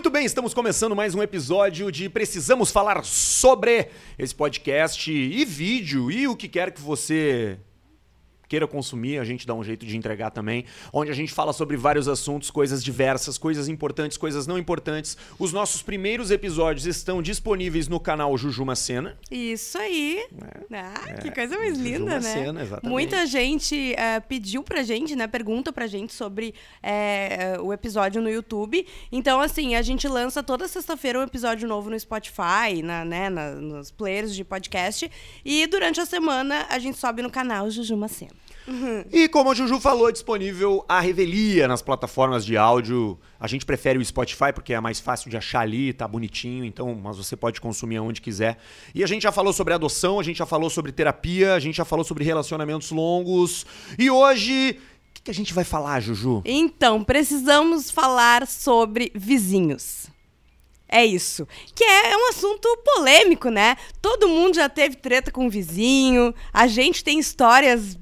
Muito bem, estamos começando mais um episódio de Precisamos Falar Sobre esse podcast e vídeo e o que quer que você queira consumir, a gente dá um jeito de entregar também, onde a gente fala sobre vários assuntos, coisas diversas, coisas importantes, coisas não importantes. Os nossos primeiros episódios estão disponíveis no canal Jujuma Cena. Isso aí. É. Ah, É, que coisa mais Jujuma linda, né? Cena, exatamente. Muita gente eh, pediu pra gente, né? Pergunta pra gente sobre eh, o episódio no YouTube. Então, assim, a gente lança toda sexta-feira um episódio novo no Spotify, na, né, na- nos players de podcast. E durante a semana a gente sobe no canal Jujuma Cena. E como a Juju falou, é disponível a revelia nas plataformas de áudio. A gente prefere o Spotify porque é mais fácil de achar ali, tá bonitinho, então, mas você pode consumir aonde quiser. E a gente já falou sobre adoção, a gente já falou sobre terapia, a gente já falou sobre relacionamentos longos. E hoje, o que, que a gente vai falar, Juju? Então, precisamos falar sobre vizinhos. É isso. Que é um assunto polêmico, né? Todo mundo já teve treta com o vizinho, a gente tem histórias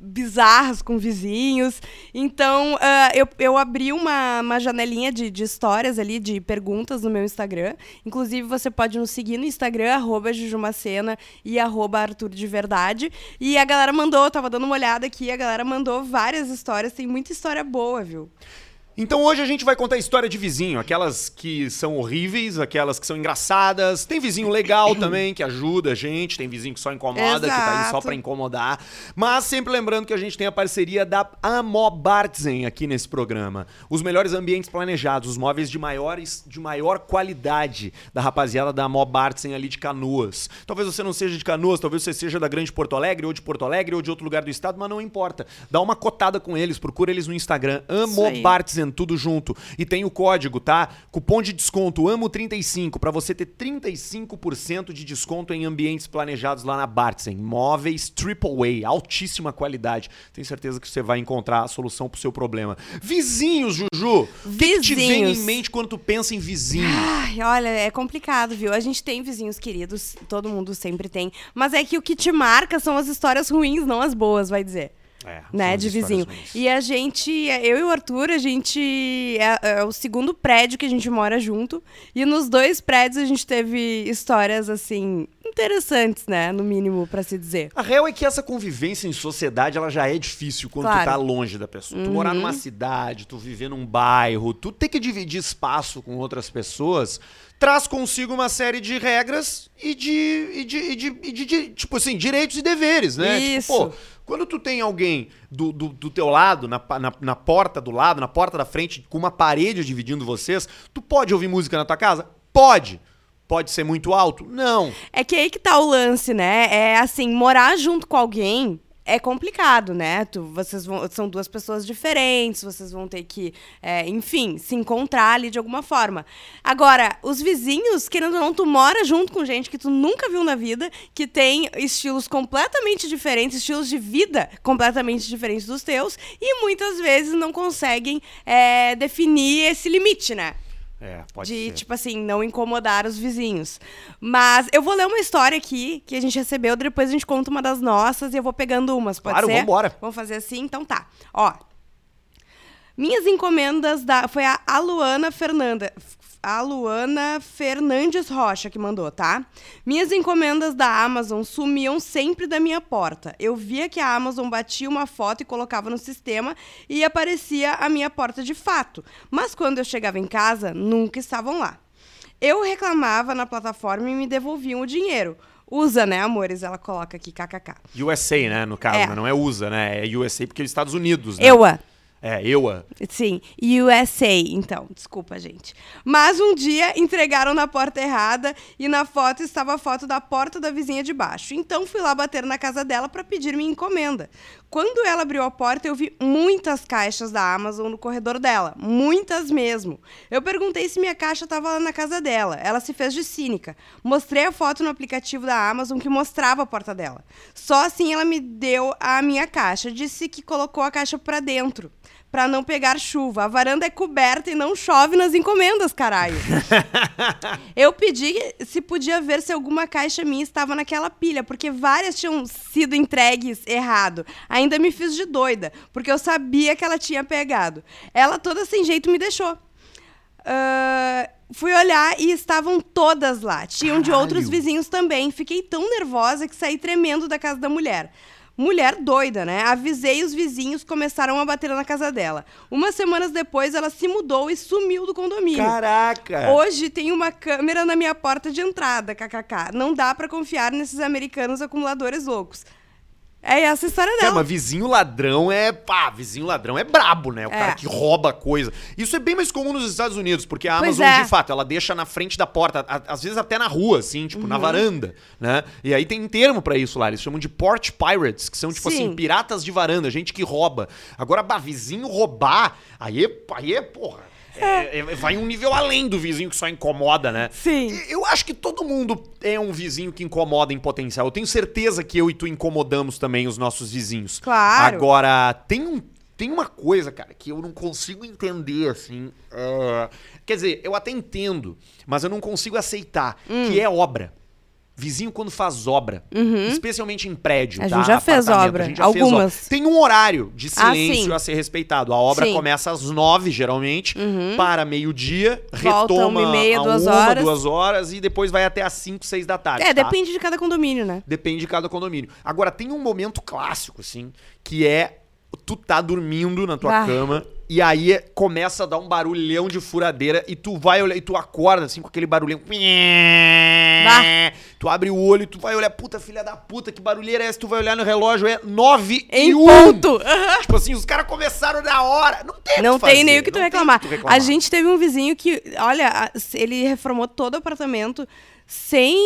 bizarras com vizinhos. Então, ah, eu, eu abri uma, uma janelinha de, de histórias ali, de perguntas no meu Instagram. Inclusive, você pode nos seguir no Instagram, arroba Jujumacena e arroba Arthur de Verdade. E a galera mandou, eu tava dando uma olhada aqui, a galera mandou várias histórias, tem muita história boa, viu? Então hoje a gente vai contar a história de vizinho, aquelas que são horríveis, aquelas que são engraçadas. Tem vizinho legal também que ajuda a gente, tem vizinho que só incomoda, que tá aí só Exato. pra incomodar. Mas sempre lembrando que a gente tem a parceria da Amobartzen aqui nesse programa. Os melhores ambientes planejados, os móveis de maiores de maior qualidade da rapaziada da Amobartzen ali de Canoas. Talvez você não seja de Canoas, talvez você seja da Grande Porto Alegre ou de Porto Alegre ou de outro lugar do estado, mas não importa. Dá uma cotada com eles, procura eles no Instagram, Isso Amobartzen tudo junto. E tem o código, tá? Cupom de desconto AMO35 pra você ter 35% de desconto em ambientes planejados lá na Bartzen. Móveis AAA, altíssima qualidade. Tenho certeza que você vai encontrar a solução pro seu problema. Vizinhos, Juju. O que, te vem em Vizinhos. mente quando tu pensa em vizinho? Ai, olha, é complicado, viu? A gente tem vizinhos queridos, todo mundo sempre tem. Mas é que o que te marca são as histórias ruins, não as boas, vai dizer. É, né, de vizinho. E a gente, eu e o Arthur, a gente é, é o segundo prédio que a gente mora junto. E nos dois prédios a gente teve histórias assim interessantes, né, no mínimo pra se dizer. A real é que essa convivência em sociedade ela já é difícil quando tu Claro. tá longe da pessoa. Tu morar numa cidade, tu viver num bairro, tu ter que dividir espaço com outras pessoas, traz consigo uma série de regras e de, e de, e de, e de- de, tipo assim, direitos e deveres, né? Isso. Tipo, pô, quando tu tem alguém do, do, do teu lado, na, na, na porta do lado, na porta da frente, com uma parede dividindo vocês, tu pode ouvir música na tua casa? Pode. Pode ser muito alto? Não. É que aí que tá o lance, né? É assim, morar junto com alguém é complicado, né? Tu, vocês vão, são duas pessoas diferentes, vocês vão ter que, é, enfim, se encontrar ali de alguma forma. Agora, os vizinhos, querendo ou não, tu mora junto com gente que tu nunca viu na vida, que tem estilos completamente diferentes, estilos de vida completamente diferentes dos teus, e muitas vezes não conseguem é, definir esse limite, né? É, pode de, ser. tipo assim, não incomodar os vizinhos. Mas eu vou ler uma história aqui que a gente recebeu, depois a gente conta uma das nossas e eu vou pegando umas, pode Claro, ser? vambora. Vamos fazer assim? Então tá. Ó. Minhas encomendas da. Foi a Aluana Fernanda. A Luana Fernandes Rocha que mandou, tá? Minhas encomendas da Amazon sumiam sempre da minha porta. Eu via que a Amazon batia uma foto e colocava no sistema e aparecia a minha porta de fato. Mas quando eu chegava em casa, nunca estavam lá. Eu reclamava na plataforma e me devolviam o dinheiro. Usa, né, amores? Ela coloca aqui, kkk. USA, né, no caso, É. né? não é USA, né? É USA porque é os Estados Unidos, né? Eua. É, EUA. Sim, USA, então, desculpa, gente. Mas um dia entregaram na porta errada e na foto estava a foto da porta da vizinha de baixo. Então fui lá bater na casa dela para pedir minha encomenda. Quando ela abriu a porta, eu vi muitas caixas da Amazon no corredor dela, muitas mesmo. Eu perguntei se minha caixa estava lá na casa dela. Ela se fez de cínica. Mostrei a foto no aplicativo da Amazon que mostrava a porta dela. Só assim ela me deu a minha caixa. Disse que colocou a caixa para dentro para não pegar chuva. A varanda é coberta e não chove nas encomendas, caralho. Eu pedi se podia ver se alguma caixa minha estava naquela pilha, porque várias tinham sido entregues errado. Ainda me fiz de doida, porque eu sabia que ela tinha pegado. Ela toda sem jeito me deixou. Ah, fui olhar e estavam todas lá. Tinham de outros Caralho. vizinhos também. Fiquei tão nervosa que saí tremendo da casa da mulher. Mulher doida, né? Avisei os vizinhos, começaram a bater na casa dela. Umas semanas depois, ela se mudou e sumiu do condomínio. Caraca! Hoje tem uma câmera na minha porta de entrada, kkk. Não dá pra confiar nesses americanos acumuladores loucos. É essa a história É, dela. mas vizinho ladrão é. Pá, vizinho ladrão é brabo, né? O É. cara que rouba coisa. Isso é bem mais comum nos Estados Unidos, porque a Amazon, é. de fato, ela deixa na frente da porta, a- às vezes até na rua, assim, tipo, Uhum. na varanda, né? E aí tem um termo pra isso lá, eles chamam de porch pirates, que são, tipo Sim. assim, piratas de varanda, gente que rouba. Agora, bah, vizinho roubar, aí, é- aí é, porra. É- é- vai um nível além do vizinho que só incomoda, né? Sim. Eu acho que todo mundo é um vizinho que incomoda em potencial. Eu tenho certeza que eu e tu incomodamos também os nossos vizinhos. Claro. Agora, tem, um, tem uma coisa, cara, que eu não consigo entender, assim. ah, quer dizer, eu até entendo, mas eu não consigo aceitar, Hum. que é obra. Vizinho quando faz obra, especialmente em prédio, Uhum. A tá? gente já fez obra, a gente já fez algumas. obra. Tem um horário de Ah, silêncio sim. a ser respeitado. A obra Sim. Uhum. começa às nove, geralmente, para meio-dia, retoma uma e meia, a duas uma, horas. duas horas e depois vai até às 5, 6 da tarde. É, tá? depende de cada condomínio, né? Depende de cada condomínio. Agora, tem um momento clássico, assim, que é tu tá dormindo na tua Ah. cama e aí começa a dar um barulhão de furadeira e tu vai olhar e tu acorda assim com aquele barulhão. Bah. Tu abre o olho e tu vai olhar, puta filha da puta, que barulheira é essa? Tu vai olhar no relógio, é 9 Em e 1. ponto! Tipo assim, os caras começaram na hora. Não tem Não tem fazer, nem o que tu reclamar. que reclamar. A gente teve um vizinho que, olha, ele reformou todo o apartamento sem.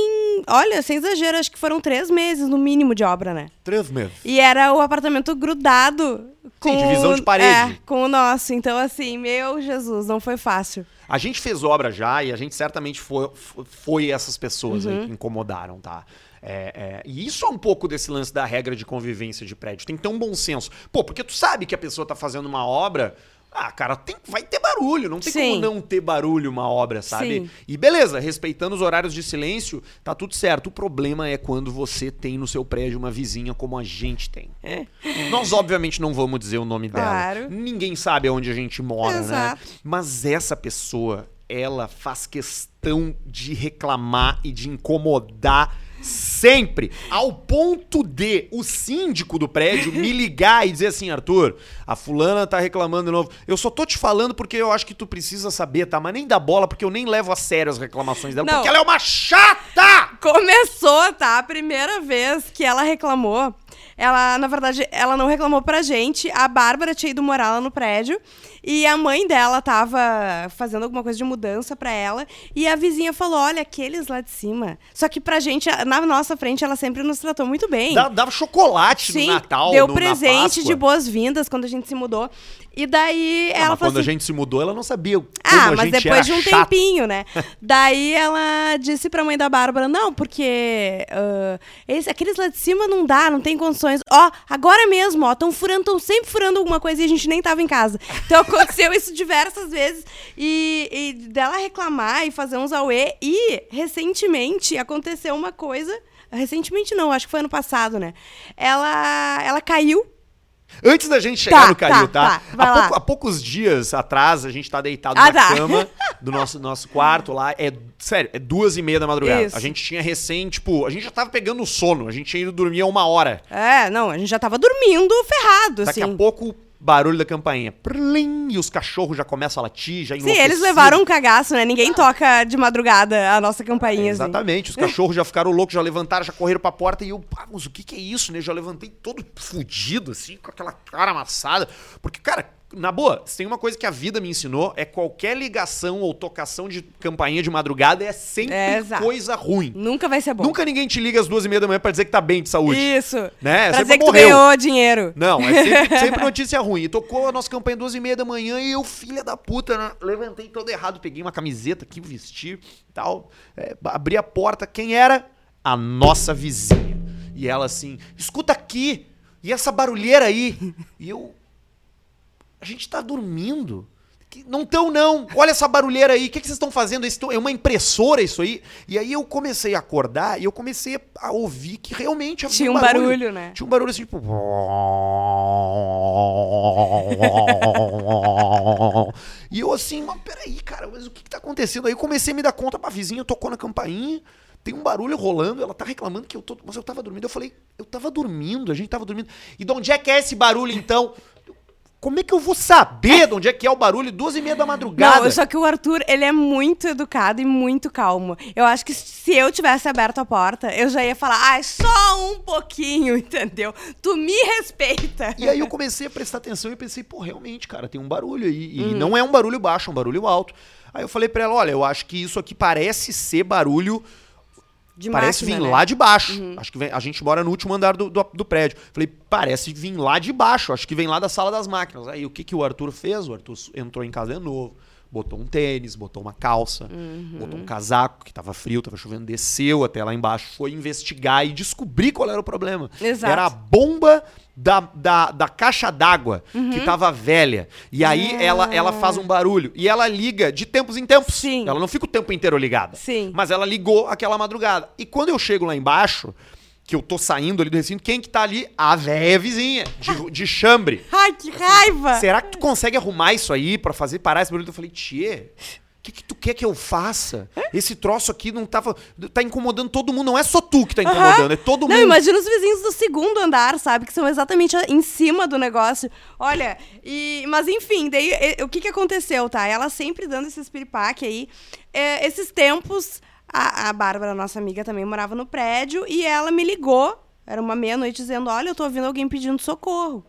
Olha, sem exagero, acho que foram três meses no mínimo de obra, né? Três meses. E era o apartamento grudado com. divisão o- de parede. É, com o nosso. Então, assim, meu Jesus, não foi fácil. A gente fez obra já e a gente certamente foi, foi essas pessoas Uhum. aí que incomodaram, tá? É, é, e isso é um pouco desse lance da regra de convivência de prédio. Tem que ter um bom senso. Pô, porque tu sabe que a pessoa tá fazendo uma obra. Ah, cara, tem, vai ter barulho. Não tem como Sim. não ter barulho uma obra, sabe? Sim. E beleza, respeitando os horários de silêncio, tá tudo certo. O problema é quando você tem no seu prédio uma vizinha como a gente tem. Nós, obviamente, não vamos dizer o nome dela. Claro. Ninguém sabe onde a gente mora, Exato. né? Mas essa pessoa, ela faz questão de reclamar e de incomodar sempre, ao ponto de o síndico do prédio me ligar e dizer assim, Arthur, a fulana tá reclamando de novo. Eu só tô te falando porque eu acho que tu precisa saber, tá? Mas nem dá bola porque eu nem levo a sério as reclamações dela, Não. porque ela é uma chata! Começou, tá? A primeira vez que ela reclamou. Ela, na verdade, ela não reclamou pra gente. A Bárbara tinha ido morar lá no prédio. E a mãe dela tava fazendo alguma coisa de mudança pra ela. E a vizinha falou: Olha, aqueles lá de cima. Só que pra gente, na nossa frente, ela sempre nos tratou muito bem. Dava chocolate Sim, no Natal, deu no, presente de boas-vindas quando a gente se mudou. E daí Ah, ela mas falou quando assim, a gente se mudou, ela não sabia como ah, mas depois de um chato. tempinho, né? Daí ela disse pra mãe da Bárbara: não, porque ah, esse- aqueles lá de cima não dá, não tem condições. Ó, agora mesmo, ó, estão furando, estão sempre furando alguma coisa e a gente nem tava em casa. Então aconteceu isso diversas vezes. E, e dela reclamar e fazer uns auê. E recentemente aconteceu uma coisa. Recentemente não, acho que foi ano passado, né? Ela, ela caiu Antes da gente chegar Tá, no Calil, tá? tá, tá, há, pouco- há poucos dias atrás, a gente tá deitado Ah, na tá. cama do nosso, nosso quarto lá. É, sério, é duas e meia da madrugada. Isso. A gente tinha recém, tipo, a gente já tava pegando sono. A gente tinha ido dormir a uma hora. É, não, a gente já tava dormindo ferrado, Daqui assim. a pouco, barulho da campainha. Plim, e os cachorros já começam a latir, já Sim, eles levaram um cagaço, né? Ninguém toca de madrugada a nossa campainha, assim. Exatamente, os cachorros já ficaram loucos, já levantaram, já correram pra porta e eu, pá, mas o que que é isso, né? Já levantei todo fudido, assim, com aquela cara amassada. Porque, cara, na boa, se tem uma coisa que a vida me ensinou, é qualquer ligação ou tocação de campainha de madrugada é sempre É, coisa ruim. Nunca vai ser bom. Nunca ninguém te liga às duas e meia da manhã pra dizer que tá bem de saúde. Isso. Né? Pra Sempre dizer que morreu. ganhou dinheiro. Não, é sempre, sempre notícia ruim. E tocou a nossa campanha duas e meia da manhã e eu, filha da puta, né? levantei todo errado, peguei uma camiseta aqui, vesti e tal, é, abri a porta. Quem era? A nossa vizinha. E ela assim, escuta aqui, e essa barulheira aí? E eu, a gente tá dormindo. Não estão, não. Olha essa barulheira aí. O que, que vocês estão fazendo? Isso é uma impressora isso aí? E aí eu comecei a acordar e eu comecei a ouvir que realmente havia Tinha um barulho, né? Tinha um barulho assim, tipo. E eu assim, mas peraí, cara, mas o que, que tá acontecendo? Aí eu comecei a me dar conta, a vizinha tocou na campainha, tem um barulho rolando, ela tá reclamando que eu tô. Mas eu tava dormindo. Eu falei, eu tava dormindo, a gente tava dormindo. E de onde é que é esse barulho então? Como é que eu vou saber de onde é que é o barulho? Duas e meia da madrugada. Não, só que o Arthur, ele é muito educado e muito calmo. Eu acho que se eu tivesse aberto a porta, eu já ia falar, ai, só um pouquinho, entendeu? Tu me respeita. E aí eu comecei a prestar atenção e pensei, pô, realmente, cara, tem um barulho aí. E não é um barulho baixo, é um barulho alto. Aí eu falei pra ela, olha, eu acho que isso aqui parece ser barulho De parece máquina, vir né? lá de baixo. Acho que vem- a gente mora no último andar do, do, do prédio. Falei, parece vir lá de baixo. Acho que vem lá da sala das máquinas. Aí o que, que o Arthur fez? O Arthur entrou em casa de novo, botou um tênis, botou uma calça, Uhum. botou um casaco, que tava frio, tava chovendo, desceu até lá embaixo, foi investigar e descobrir qual era o problema. Exato. Era a bomba da, da, da caixa d'água, Uhum. que tava velha. E aí ela, ela faz um barulho. E ela liga de tempos em tempos. Sim. Ela não fica o tempo inteiro ligada. Sim. Mas ela ligou aquela madrugada. E quando eu chego lá embaixo, que eu tô saindo ali do recinto, quem que tá ali? A véia vizinha, de, de chambre. Ai, que raiva! Será que tu consegue arrumar isso aí pra fazer parar esse barulho? Eu falei, Tchê, o que, que tu quer que eu faça? Esse troço aqui não tava. tá incomodando todo mundo. Não é só tu que tá incomodando, é todo Não, mundo. imagina os vizinhos do segundo andar, sabe? Que são exatamente em cima do negócio. Olha, e. Mas enfim, daí e- o que que aconteceu, tá? Ela sempre dando esses piripaque aí. É, esses tempos, a, a Bárbara, nossa amiga, também morava no prédio e ela me ligou. Era uma meia-noite dizendo: Olha, eu tô ouvindo alguém pedindo socorro.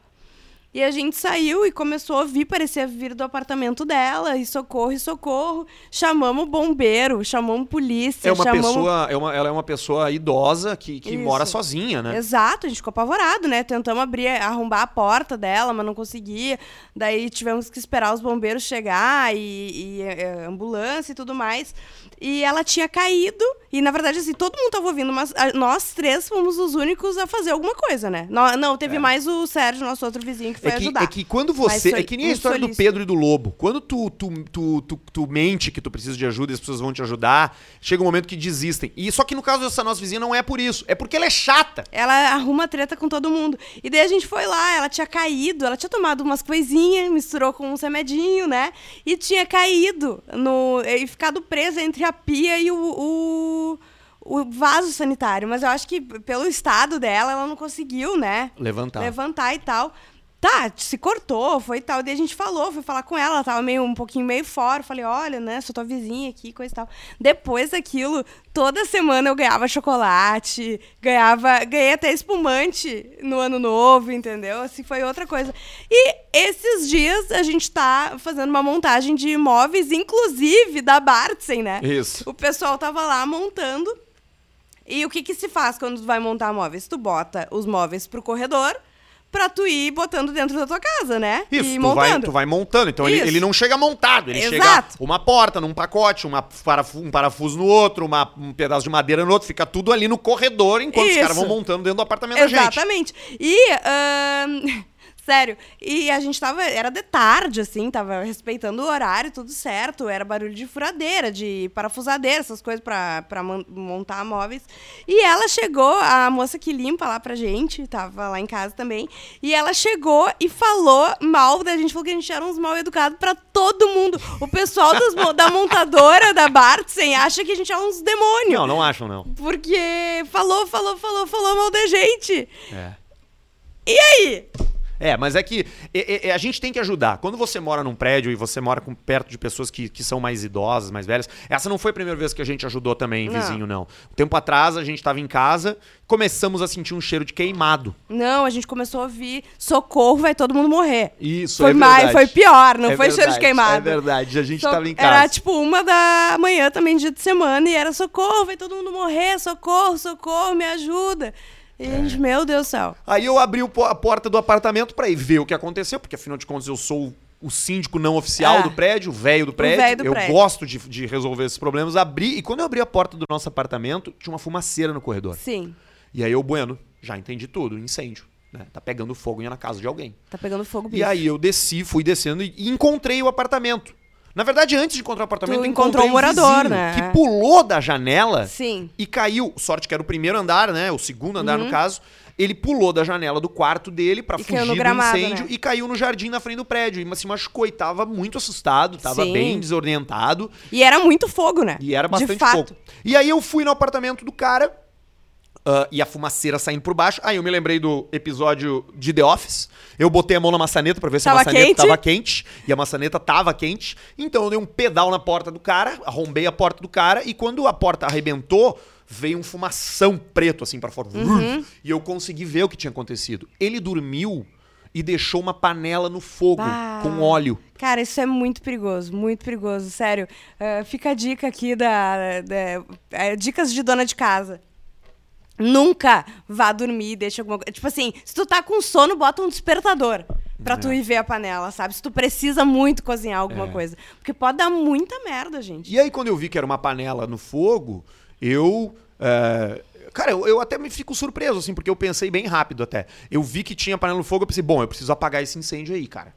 E a gente saiu e começou a ouvir, parecia vir do apartamento dela, e socorro, e socorro. Chamamos o bombeiro, chamamos polícia, É uma chamamos pessoa, é uma, ela é uma pessoa idosa que, que Isso. mora sozinha, né? Exato, a gente ficou apavorado, né? Tentamos abrir, arrombar a porta dela, mas não conseguia. Daí tivemos que esperar os bombeiros chegar e, e, eh, ambulância e tudo mais. E ela tinha caído, e na verdade, assim, todo mundo tava ouvindo, mas a- nós três fomos os únicos a fazer alguma coisa, né? Não, não teve mais o Sérgio, nosso outro vizinho, que foi É que, ajudar. é que quando você. É que nem a história do. Pedro e do Lobo. Quando tu, tu, tu, tu, tu mente que tu precisa de ajuda e as pessoas vão te ajudar, chega um momento que desistem. E só que no caso dessa nossa vizinha não é por isso. É porque ela é chata. Ela arruma treta com todo mundo. E daí a gente foi lá, ela tinha caído, ela tinha tomado umas coisinhas, misturou com um remedinho, né? E tinha caído no e ficado presa entre a pia e o, o, o vaso sanitário. Mas eu acho que pelo estado dela, ela não conseguiu, né? Levantar. Levantar e tal. Tá, se cortou, foi tal. Daí a gente falou, foi falar com ela, ela tava meio, um pouquinho meio fora. Falei, olha, né, sou tua vizinha aqui, coisa e tal. Depois daquilo, toda semana eu ganhava chocolate, ganhava, ganhei até espumante no ano novo, entendeu? Assim, foi outra coisa. E esses dias a gente tá fazendo uma montagem de imóveis, inclusive da Bartsen, né? Isso. O pessoal tava lá montando. E o que que se faz quando tu vai montar móveis? Tu bota os móveis pro corredor pra tu ir botando dentro da tua casa, né? Isso, e tu montando. vai, tu vai montando. Então ele, ele não chega montado, ele Exato. chega uma porta num pacote, uma parafu- um parafuso no outro, uma- um pedaço de madeira no outro, fica tudo ali no corredor enquanto os Isso. caras vão montando dentro do apartamento da gente. Exatamente. E, ahn, sério, e a gente tava, era de tarde, assim, tava respeitando o horário, tudo certo, era barulho de furadeira, de parafusadeira, essas coisas pra, pra mon- montar móveis. E ela chegou, a moça que limpa lá pra gente, tava lá em casa também, e ela chegou e falou mal da gente, falou que a gente era uns mal educados pra todo mundo. O pessoal dos da montadora da Bartsen acha que a gente é uns demônios. Não, não acham, não. Porque falou, falou, falou, falou mal da gente. É. E aí? É, mas é que é- é- a gente tem que ajudar. Quando você mora num prédio e você mora com- perto de pessoas que, que são mais idosas, mais velhas, essa não foi a primeira vez que a gente ajudou também, Não. vizinho, não. Um tempo atrás, a gente tava em casa, começamos a sentir um cheiro de queimado. Não, a gente começou a ouvir socorro, vai todo mundo morrer. Isso, foi é mais, verdade. foi pior, não É foi cheiro de verdade, queimado. É verdade, a gente So- tava em casa. Era tipo uma da manhã também, dia de semana, e era socorro, vai todo mundo morrer, socorro, socorro, me ajuda. E a gente, meu Deus do céu. Aí eu abri a porta do apartamento pra ir ver o que aconteceu, porque afinal de contas eu sou o síndico não oficial É. do prédio, o velho do prédio. do eu prédio. gosto de, de resolver esses problemas. Abri, e quando eu abri a porta do nosso apartamento, tinha uma fumaceira no corredor. Sim. E aí eu, bueno, já entendi tudo, incêndio. né? Tá pegando fogo na casa de alguém. Tá pegando fogo, bicho. E aí eu desci, fui descendo e encontrei o apartamento. Na verdade, antes de encontrar o apartamento, Tu encontrou um morador, né? Que pulou da janela Sim. e caiu. Sorte que era o primeiro andar, né? O segundo andar, Uhum. no caso. Ele pulou da janela do quarto dele pra caiu fugir no do gramado, incêndio né? e caiu no jardim na frente do prédio. E se machucou e tava muito assustado, tava Sim. bem desorientado. E era muito fogo, né? E era bastante fogo. E aí eu fui no apartamento do cara ah, e a fumaceira saindo por baixo. Aí eu me lembrei do episódio de The Office. Eu botei a mão na maçaneta pra ver se Tava a maçaneta quente? tava quente. E a maçaneta tava quente. Então eu dei um pedal na porta do cara, arrombei a porta do cara. E quando a porta arrebentou, veio um fumação preto assim pra fora. Uhum. E eu consegui ver o que tinha acontecido. Ele dormiu e deixou uma panela no fogo Bah. com óleo. Cara, isso é muito perigoso, muito perigoso, sério. Ah, fica a dica aqui da, da- é, dicas de dona de casa. Nunca vá dormir e deixa alguma coisa. Tipo assim, se tu tá com sono, bota um despertador pra tu É. ir ver a panela, sabe? Se tu precisa muito cozinhar alguma É. coisa. Porque pode dar muita merda, gente. E aí, quando eu vi que era uma panela no fogo, eu. é, Cara, eu, eu até me fico surpreso, assim, porque eu pensei bem rápido até. Eu vi que tinha panela no fogo, eu pensei, bom, eu preciso apagar esse incêndio aí, cara.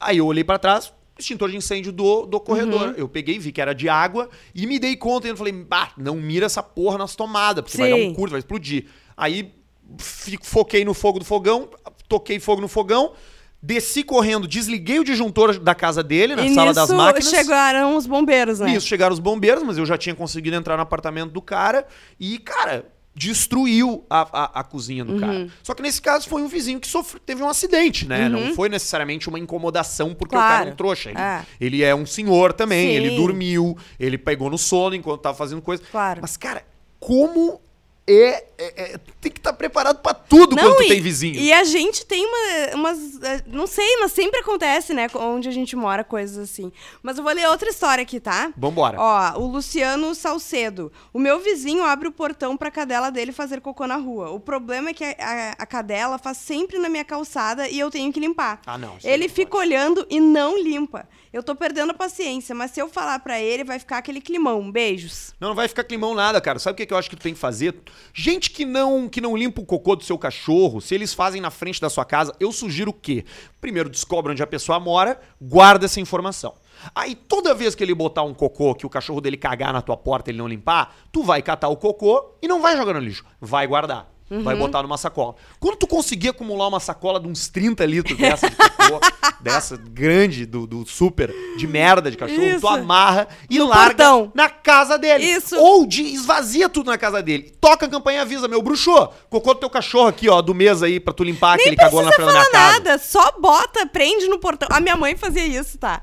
Aí eu olhei pra trás, extintor de incêndio do, do corredor. Eu peguei, vi que era de água e me dei conta e eu falei, bah, não mira essa porra nas tomadas, porque vai dar um Sim. curto, vai explodir. Aí fi- foquei no fogo do fogão, toquei fogo no fogão, desci correndo, desliguei o disjuntor da casa dele, na e sala das máquinas. chegaram os bombeiros, né? Nisso chegaram os bombeiros, mas eu já tinha conseguido entrar no apartamento do cara e, cara, destruiu a, a, a cozinha do Uhum. cara. Só que nesse caso foi um vizinho que sofre, teve um acidente, né? Não foi necessariamente uma incomodação porque o cara é Uhum. Claro. um trouxa. Ele É. ele é um senhor também, Sim. ele dormiu, ele pegou no sono enquanto tava fazendo coisa. Claro. Mas, cara, como é. é- é- tem que estar preparado pra tudo quando tu e, tem vizinho. E a gente tem uma, umas. eh, Não sei, mas sempre acontece, né? Onde a gente mora, coisas assim. Mas eu vou ler outra história aqui, tá? Vambora. Ó, o Luciano Salcedo. O meu vizinho abre o portão pra cadela dele fazer cocô na rua. O problema é que a, a- a cadela faz sempre na minha calçada e eu tenho que limpar. Ah, não, Ele não fica olhando e não limpa. Eu tô perdendo a paciência, mas se eu falar pra ele, vai ficar aquele climão. Beijos. Não, não vai ficar climão nada, cara. Sabe o que, que eu acho que tu tem que fazer? Gente que não que não limpa o cocô do seu cachorro, se eles fazem na frente da sua casa, eu sugiro o quê? Primeiro, descobre onde a pessoa mora, guarda essa informação. Aí, toda vez que ele botar um cocô, que o cachorro dele cagar na tua porta e ele não limpar, tu vai catar o cocô e não vai jogar no lixo. Vai guardar. Vai botar numa sacola. Quando tu conseguir acumular uma sacola de uns 30 litros dessa de cocô, dessa grande, do, do super, de merda de cachorro, Isso. tu amarra e No larga portão. na casa dele. Isso. Ou de esvazia tudo na casa dele. Toca a campanha e avisa, meu bruxo, cocô do teu cachorro aqui, ó, do mês aí pra tu limpar, que ele cagou na frente da minha casa. nada, só bota, prende no portão. A minha mãe fazia isso, tá?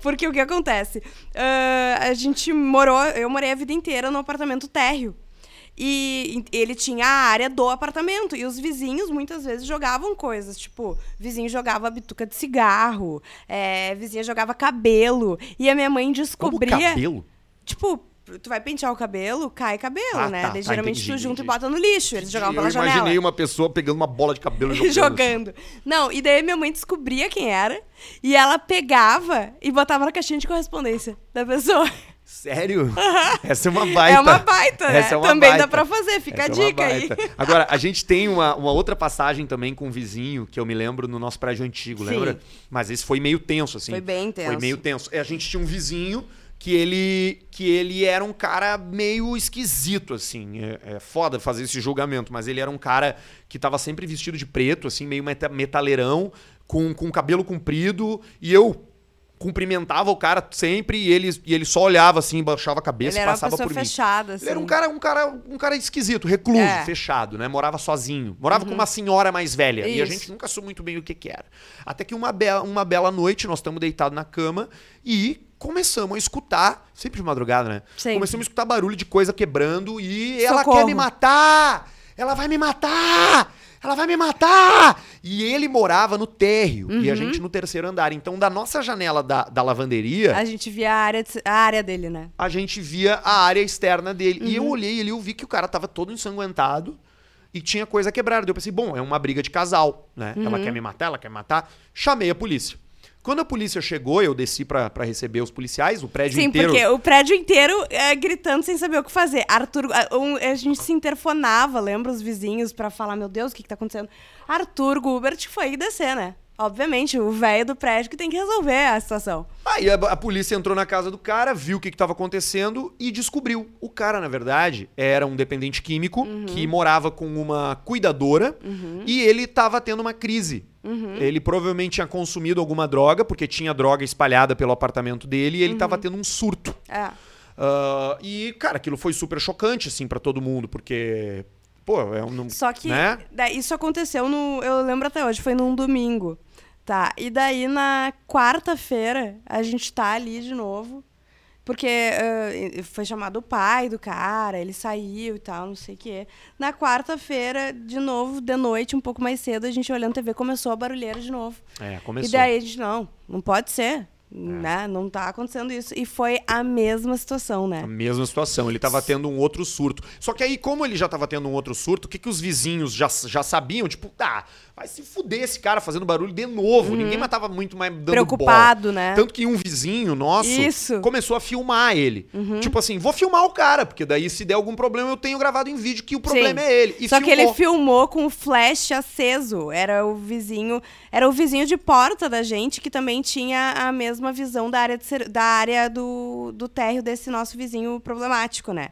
Porque o que acontece? Ah, a gente morou, eu morei a vida inteira no apartamento térreo. E ele tinha a área do apartamento. E os vizinhos muitas vezes jogavam coisas. Tipo, vizinho jogava bituca de cigarro, é, vizinha jogava cabelo. E a minha mãe Como descobria. cabelo? Tipo, tu vai pentear o cabelo, cai cabelo, Ah, né? tá, Daí tá, geralmente entendi, tu junta entendi. e bota no lixo. Eles jogavam eu pela janela. imaginei uma pessoa pegando uma bola de cabelo e jogando. jogando. Não, e daí minha mãe descobria quem era e ela pegava e botava na caixinha de correspondência da pessoa. Sério? Essa é uma baita. É uma baita, né? Essa é uma Também baita. dá pra fazer, fica Essa a é dica aí. baita. Agora, a gente tem uma, uma outra passagem também com um vizinho, que eu me lembro no nosso prédio antigo, Sim. lembra? Mas esse foi meio tenso, assim. Foi bem tenso. Foi meio tenso. É, A gente tinha um vizinho que ele, que ele era um cara meio esquisito, assim. É, é foda fazer esse julgamento, mas ele era um cara que tava sempre vestido de preto, assim, meio meta- metaleirão, com, com cabelo comprido, e eu cumprimentava o cara sempre e ele, e ele só olhava assim, baixava a cabeça e passava por mim. fechada, assim. Ele era um cara, um cara, um cara esquisito, recluso, É. Uhum. fechado, né? Morava sozinho. Morava com uma senhora mais velha. E a Isso. gente nunca soube muito bem o que que era. Até que uma, bela uma bela noite, nós estamos deitados na cama e começamos a escutar, sempre de madrugada, né? Sempre. Começamos a escutar barulho de coisa quebrando e ela Socorro. quer me matar! Ela vai me matar! Ela vai me matar! E ele morava no térreo e Uhum. a gente no terceiro andar. Então, da nossa janela da, da lavanderia, A gente via a área, de- a área dele, né? a gente via a área externa dele. E Uhum. eu olhei ali, eu vi que o cara tava todo ensanguentado e tinha coisa quebrada. Eu pensei, bom, é uma briga de casal, né? Ela Uhum. quer me matar, ela quer me matar. Chamei a polícia. Quando a polícia chegou, eu desci pra receber os policiais, o prédio Sim, inteiro. porque o prédio inteiro é, gritando sem saber o que fazer. Arthur, a, um- a gente se interfonava, lembra os vizinhos, pra falar, meu Deus, o que, que tá acontecendo? Arthur Gubert foi descer, né? Obviamente, o velho do prédio que tem que resolver a situação. Aí a, a polícia entrou na casa do cara, viu o que estava acontecendo e descobriu. O cara, na verdade, era um dependente químico Uhum. que morava com uma cuidadora e ele estava tendo uma crise. Uhum. Ele provavelmente tinha consumido alguma droga, porque tinha droga espalhada pelo apartamento dele e ele Uhum. estava tendo um surto. É. Ah, e, cara, aquilo foi super chocante, assim, pra todo mundo, porque. Pô, é um. Só que Né? isso aconteceu no. Eu lembro até hoje, foi num domingo. Tá. E daí na quarta-feira a gente tá ali de novo. Porque ah, foi chamado o pai do cara, ele saiu e tal, não sei o quê. Na quarta-feira, de novo, de noite, um pouco mais cedo, a gente olhando TV, começou a barulheira de novo. É, começou. E daí a gente, não, não pode ser. Né? Não tá acontecendo isso. E foi a mesma situação, né? A mesma situação, ele tava tendo um outro surto. Só que aí, como ele já tava tendo um outro surto, o que, que os vizinhos já, já sabiam? Tipo, tá, vai se fuder esse cara fazendo barulho de novo. Ninguém mais tava muito mais dando Uhum. Preocupado, bola. né? Tanto que um vizinho nosso Isso. Uhum. começou a filmar ele. Tipo assim, vou filmar o cara, porque daí se der algum problema eu tenho gravado em vídeo que o problema Sim. é ele. E Só que ele filmou. filmou com o flash aceso. Era o vizinho, era o vizinho de porta da gente que também tinha a mesma visão da área, ser- da área do, do térreo desse nosso vizinho problemático, né?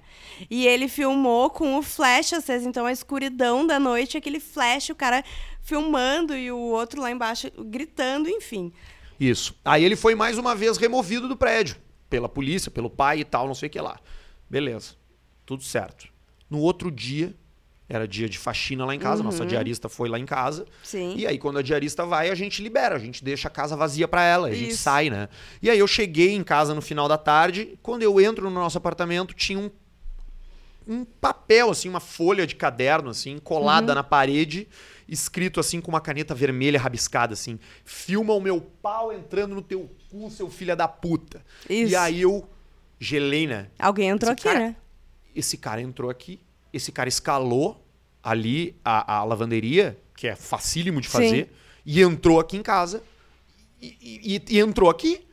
E ele filmou com o flash aceso, então a escuridão da noite, aquele flash, o cara filmando e o outro lá embaixo gritando, enfim. Isso. Aí ele foi mais uma vez removido do prédio. Pela polícia, pelo pai e tal, não sei o que lá. Beleza. Tudo certo. No outro dia, era dia de faxina lá em casa, nossa diarista foi lá em casa. Uhum. Sim. E aí, quando a diarista vai, a gente libera, a gente deixa a casa vazia pra ela, a gente Isso. sai, né? E aí eu cheguei em casa no final da tarde, quando eu entro no nosso apartamento, tinha um, um papel, assim, uma folha de caderno, assim, Uhum. colada na parede, escrito assim com uma caneta vermelha rabiscada, assim, filma o meu pau entrando no teu cu, seu filho da puta. Isso. E aí eu gelei, né? Alguém entrou Esse aqui, cara- né? Esse cara entrou aqui, esse cara escalou ali a, a lavanderia, que é facílimo de Sim. fazer, e entrou aqui em casa e, e- e entrou aqui.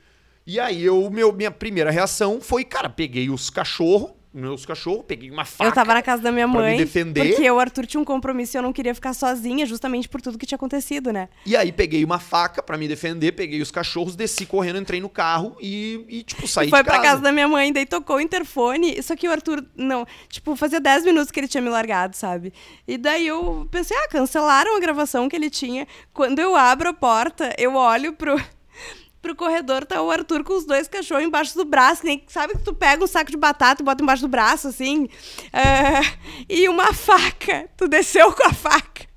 E aí eu, meu, minha primeira reação foi, cara, peguei os cachorros, meus cachorros, peguei uma faca. Eu tava na casa da minha pra me mãe. defender. Porque o Arthur tinha um compromisso e eu não queria ficar sozinha, justamente por tudo que tinha acontecido, né? E aí peguei uma faca pra me defender, peguei os cachorros, desci correndo, entrei no carro e, e, tipo, saí Foi de casa. pra casa da minha mãe, daí tocou o interfone. Só que o Arthur, não, tipo, fazia 10 minutos que ele tinha me largado, sabe? E daí eu pensei, ah, cancelaram a gravação que ele tinha. Quando eu abro a porta, eu olho pro. Pro corredor tá o Arthur com os dois cachorros embaixo do braço. que nem- sabe que tu pega um saco de batata e bota embaixo do braço, assim? É, e uma faca. Tu desceu com a faca.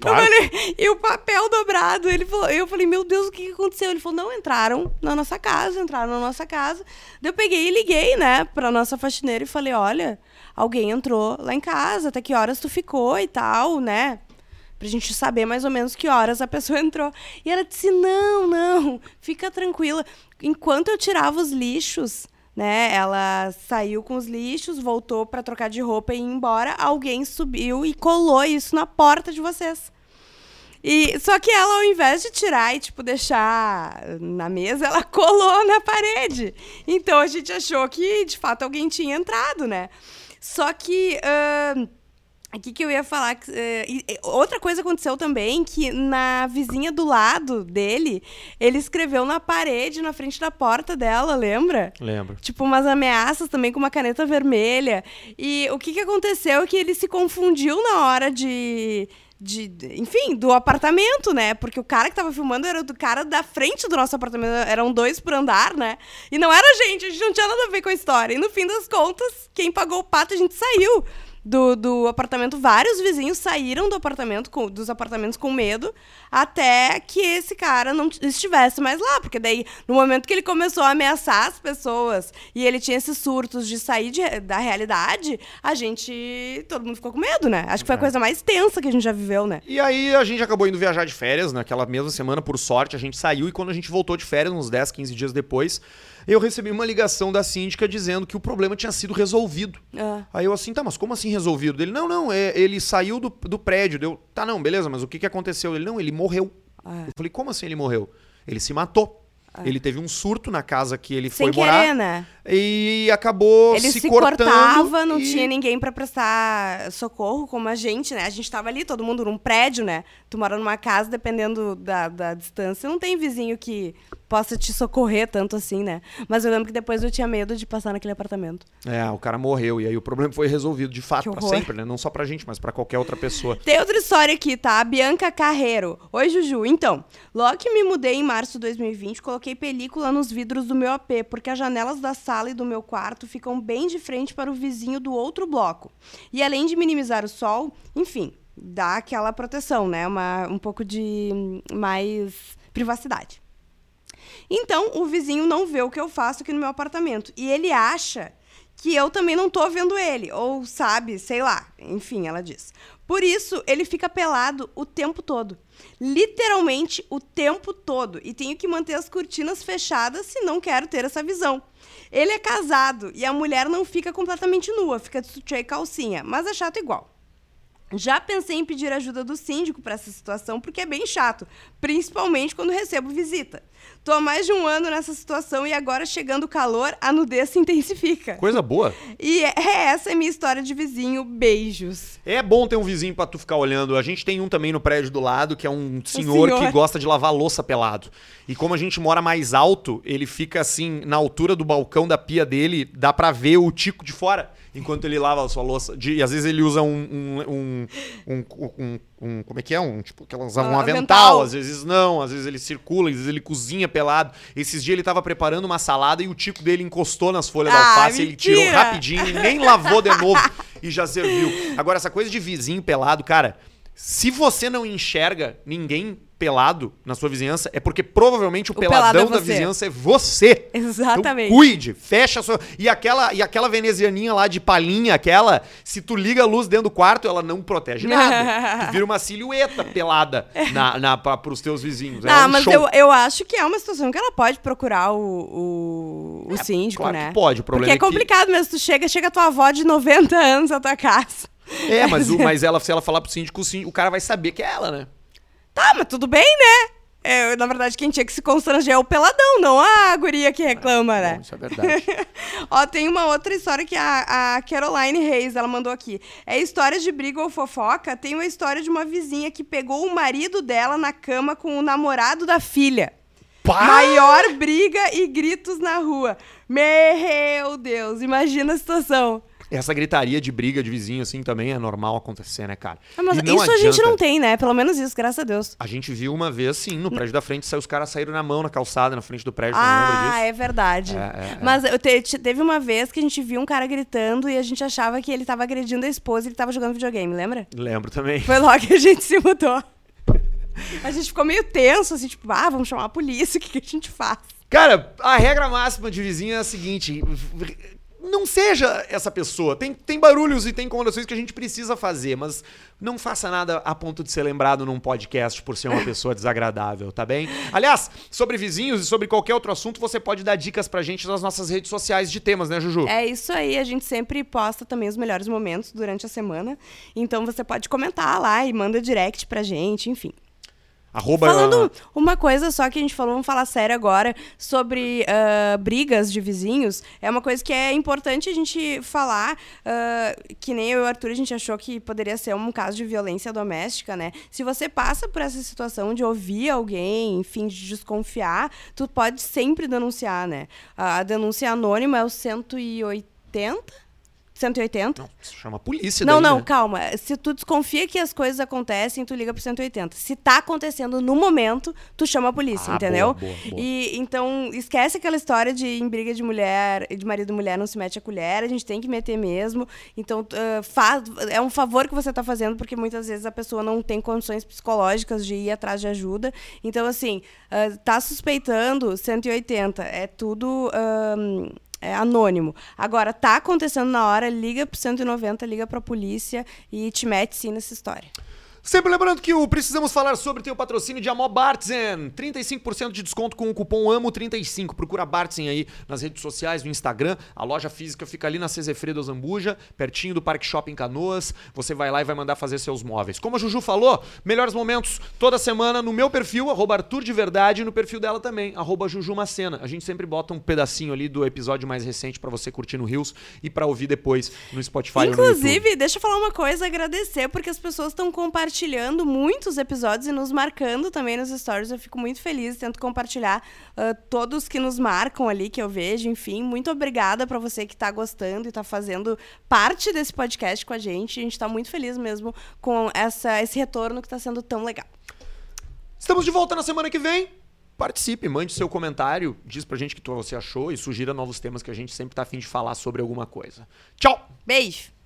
Claro. Eu falei, e o papel dobrado. Ele falou, eu falei, meu Deus, o que que aconteceu? Ele falou, não, entraram na nossa casa, entraram na nossa casa. Daí eu peguei e liguei, né, pra nossa faxineira e falei, olha, alguém entrou lá em casa, até que horas tu ficou e tal, né? Pra gente saber mais ou menos que horas a pessoa entrou. E ela disse, não, não, fica tranquila. Enquanto eu tirava os lixos, né, ela saiu com os lixos, voltou pra trocar de roupa e ir embora, alguém subiu e colou isso na porta de vocês. E só que ela, ao invés de tirar e tipo deixar na mesa, ela colou na parede. Então a gente achou que de fato alguém tinha entrado, né? Só que ahn, o que, que eu ia falar? que, e outra coisa aconteceu também, que na vizinha do lado dele, ele escreveu na parede, na frente da porta dela, lembra? Lembro. Tipo, umas ameaças também com uma caneta vermelha. E o que, que aconteceu é que ele se confundiu na hora de. De, de- enfim, do apartamento, né? Porque o cara que tava filmando era do cara da frente do nosso apartamento. Eram dois por andar, né? E não era a gente, a gente não tinha nada a ver com a história. E no fim das contas, quem pagou o pato, a gente saiu do, do apartamento. Vários vizinhos saíram do apartamento, com, dos apartamentos com medo, até que esse cara não estivesse mais lá. Porque daí, no momento que ele começou a ameaçar as pessoas e ele tinha esses surtos de sair de- da realidade, a gente. Todo mundo ficou com medo, né? Acho que foi a coisa mais tensa que a gente já viveu, né? E aí a gente acabou indo viajar de férias, naquela mesma semana, por sorte, a gente saiu e quando a gente voltou de férias, uns 10, 15 dias depois, eu recebi uma ligação da síndica dizendo que o problema tinha sido resolvido. Ah. Aí eu assim, tá, mas como assim resolvido? Ele, não, não, é, ele saiu do, do prédio. Deu, tá, não, beleza, mas o que, que aconteceu? Ele, não, ele morreu. Ah. Eu falei, como assim ele morreu? Ele se matou. Ele teve um surto na casa que ele Ah. Sem foi morar querer, né? e acabou Ele se, se, cortando. cortava, não e- tinha ninguém pra prestar socorro, como a gente, né? A gente tava ali, todo mundo num prédio, né? Tu mora numa casa, dependendo da, da distância, não tem vizinho que possa te socorrer tanto assim, né? Mas eu lembro que depois eu tinha medo de passar naquele apartamento. É, o cara morreu e aí o problema foi resolvido de fato horror. sempre, né? Não só pra gente, mas pra qualquer outra pessoa. Tem outra história aqui, tá? A Bianca Carreiro. Oi, Juju. Então, logo que me mudei em março de 2020, coloquei película nos vidros do meu AP, porque as janelas da sala e do meu quarto ficam bem de frente para o vizinho do outro bloco. E além de minimizar o sol, enfim, dá aquela proteção, né? Uma, um pouco de hum, mais privacidade. Então, o vizinho não vê o que eu faço aqui no meu apartamento. E ele acha que eu também não tô vendo ele. Ou sabe, sei lá. Enfim, ela diz. Por isso, ele fica pelado o tempo todo. Literalmente o tempo todo. E tenho que manter as cortinas fechadas se não quero ter essa visão. Ele é casado e a mulher não fica completamente nua, fica de sutiã e calcinha. Mas é chato igual. Já pensei em pedir ajuda do síndico para essa situação, porque é bem chato, principalmente quando recebo visita. Tô há mais de um ano nessa situação e agora chegando o calor, a nudez se intensifica. Coisa boa. E é essa é minha história de vizinho. Beijos. É bom ter um vizinho pra tu ficar olhando. A gente tem um também no prédio do lado, que é um senhor, senhor. que gosta de lavar louça pelado. E como a gente mora mais alto, ele fica assim, na altura do balcão da pia dele, dá pra ver o tico de fora, enquanto ele lava a sua louça. De- e às vezes ele usa um. um, um, um- um- um- como é que é? Um, tipo, que ela usava um Ah, avental, avental. às vezes não, às vezes ele circula, às vezes ele cozinha pelado. Esses dias ele tava preparando uma salada e o tico dele encostou nas folhas da Ah, alface, ele tirou mentira! rapidinho e nem lavou de novo e já serviu. Agora, essa coisa de vizinho pelado, cara, se você não enxerga ninguém pelado na sua vizinhança, é porque provavelmente o, pelado peladão é da vizinhança é você. Exatamente. Então, cuide, fecha a sua. E aquela, e aquela venezianinha lá de palhinha, aquela, se tu liga a luz dentro do quarto, ela não protege nada. tu vira uma silhueta pelada na, na, pra, pros teus vizinhos. é Ah, um mas show. eu, eu acho que é uma situação que ela pode procurar o, o, o síndico, claro né? que pode, o problema Porque é é que- complicado mesmo. Tu chega, chega a tua avó de 90 anos na tua casa. É, mas, o, mas ela, se ela falar pro síndico, o, síndico, o cara vai saber que é ela, né? Tá, mas tudo bem, né? É, na verdade, quem tinha que se constranger é o peladão, não a guria que reclama, né? Bom, isso é verdade. Ó, tem uma outra história que a, a Caroline Reis, ela mandou aqui. É história de briga ou fofoca? Tem uma história de uma vizinha que pegou o marido dela na cama com o namorado da filha. Pá! Maior briga e gritos na rua. Meu Deus, imagina a situação. Essa gritaria de briga de vizinho, assim, também é normal acontecer, né, cara? Ah, mas isso a gente adianta. não tem, né? Pelo menos isso, graças a Deus. A gente viu uma vez, sim, no prédio da frente, saiu os caras saíram na mão na calçada, na frente do prédio, Ah, é verdade. É, é, é. Mas eu te- te- teve uma vez que a gente viu um cara gritando e a gente achava que ele tava agredindo a esposa e ele tava jogando videogame, lembra? Lembro também. Foi logo que a gente se mudou. A gente ficou meio tenso, assim, tipo, ah, vamos chamar a polícia, o que, que a gente faz? Cara, a regra máxima de vizinho é a seguinte: não seja essa pessoa. Tem, tem barulhos e tem incomodações que a gente precisa fazer, mas não faça nada a ponto de ser lembrado num podcast por ser uma pessoa desagradável, tá bem? Aliás, sobre vizinhos e sobre qualquer outro assunto, você pode dar dicas pra gente nas nossas redes sociais de temas, né, Juju? É isso aí, a gente sempre posta também os melhores momentos durante a semana. Então você pode comentar lá e manda direct pra gente, enfim. Arroba. Falando uma coisa só que a gente falou, vamos falar sério agora, sobre ah, brigas de vizinhos. É uma coisa que é importante a gente falar, ah, que nem eu e o Arthur, a gente achou que poderia ser um caso de violência doméstica, né? Se você passa por essa situação de ouvir alguém, enfim, de desconfiar, tu pode sempre denunciar, né? A denúncia anônima é o 180? 180? Não, se chama a polícia Não, daí, não, né? calma. Se tu desconfia que as coisas acontecem, tu liga pro 180. Se tá acontecendo no momento, tu chama a polícia, Ah, entendeu? boa, boa, boa. E então, esquece aquela história de em briga de mulher, de marido e mulher não se mete a colher, a gente tem que meter mesmo. Então, ah, faz, é um favor que você tá fazendo, porque muitas vezes a pessoa não tem condições psicológicas de ir atrás de ajuda. Então, assim, ah, tá suspeitando 180, é tudo. ahn, é anônimo. Agora, tá acontecendo na hora, liga pro 190, liga pra polícia e te mete sim nessa história. Sempre lembrando que o Precisamos Falar Sobre tem o patrocínio de Amó Bartzen. 35% de desconto com o cupom AMO35. Procura Bartzen aí nas redes sociais, no Instagram. A loja física fica ali na Cezefredo Zambuja, pertinho do Parque Shopping Canoas. Você vai lá e vai mandar fazer seus móveis. Como a Juju falou, melhores momentos toda semana no meu perfil, arroba Arthur de Verdade, e no perfil dela também, arroba Juju Macena. A gente sempre bota um pedacinho ali do episódio mais recente para você curtir no Rios e para ouvir depois no Spotify Inclusive, deixa eu falar uma coisa, agradecer, porque as pessoas estão compartilhando compartilhando muitos episódios e nos marcando também nos stories. Eu fico muito feliz, tento compartilhar uh, todos que nos marcam ali, que eu vejo, enfim. Muito obrigada para você que está gostando e está fazendo parte desse podcast com a gente. A gente está muito feliz mesmo com essa, esse retorno que está sendo tão legal. Estamos de volta na semana que vem. Participe, mande seu comentário, diz pra gente o que você achou e sugira novos temas que a gente sempre tá afim de falar sobre alguma coisa. Tchau! Beijo!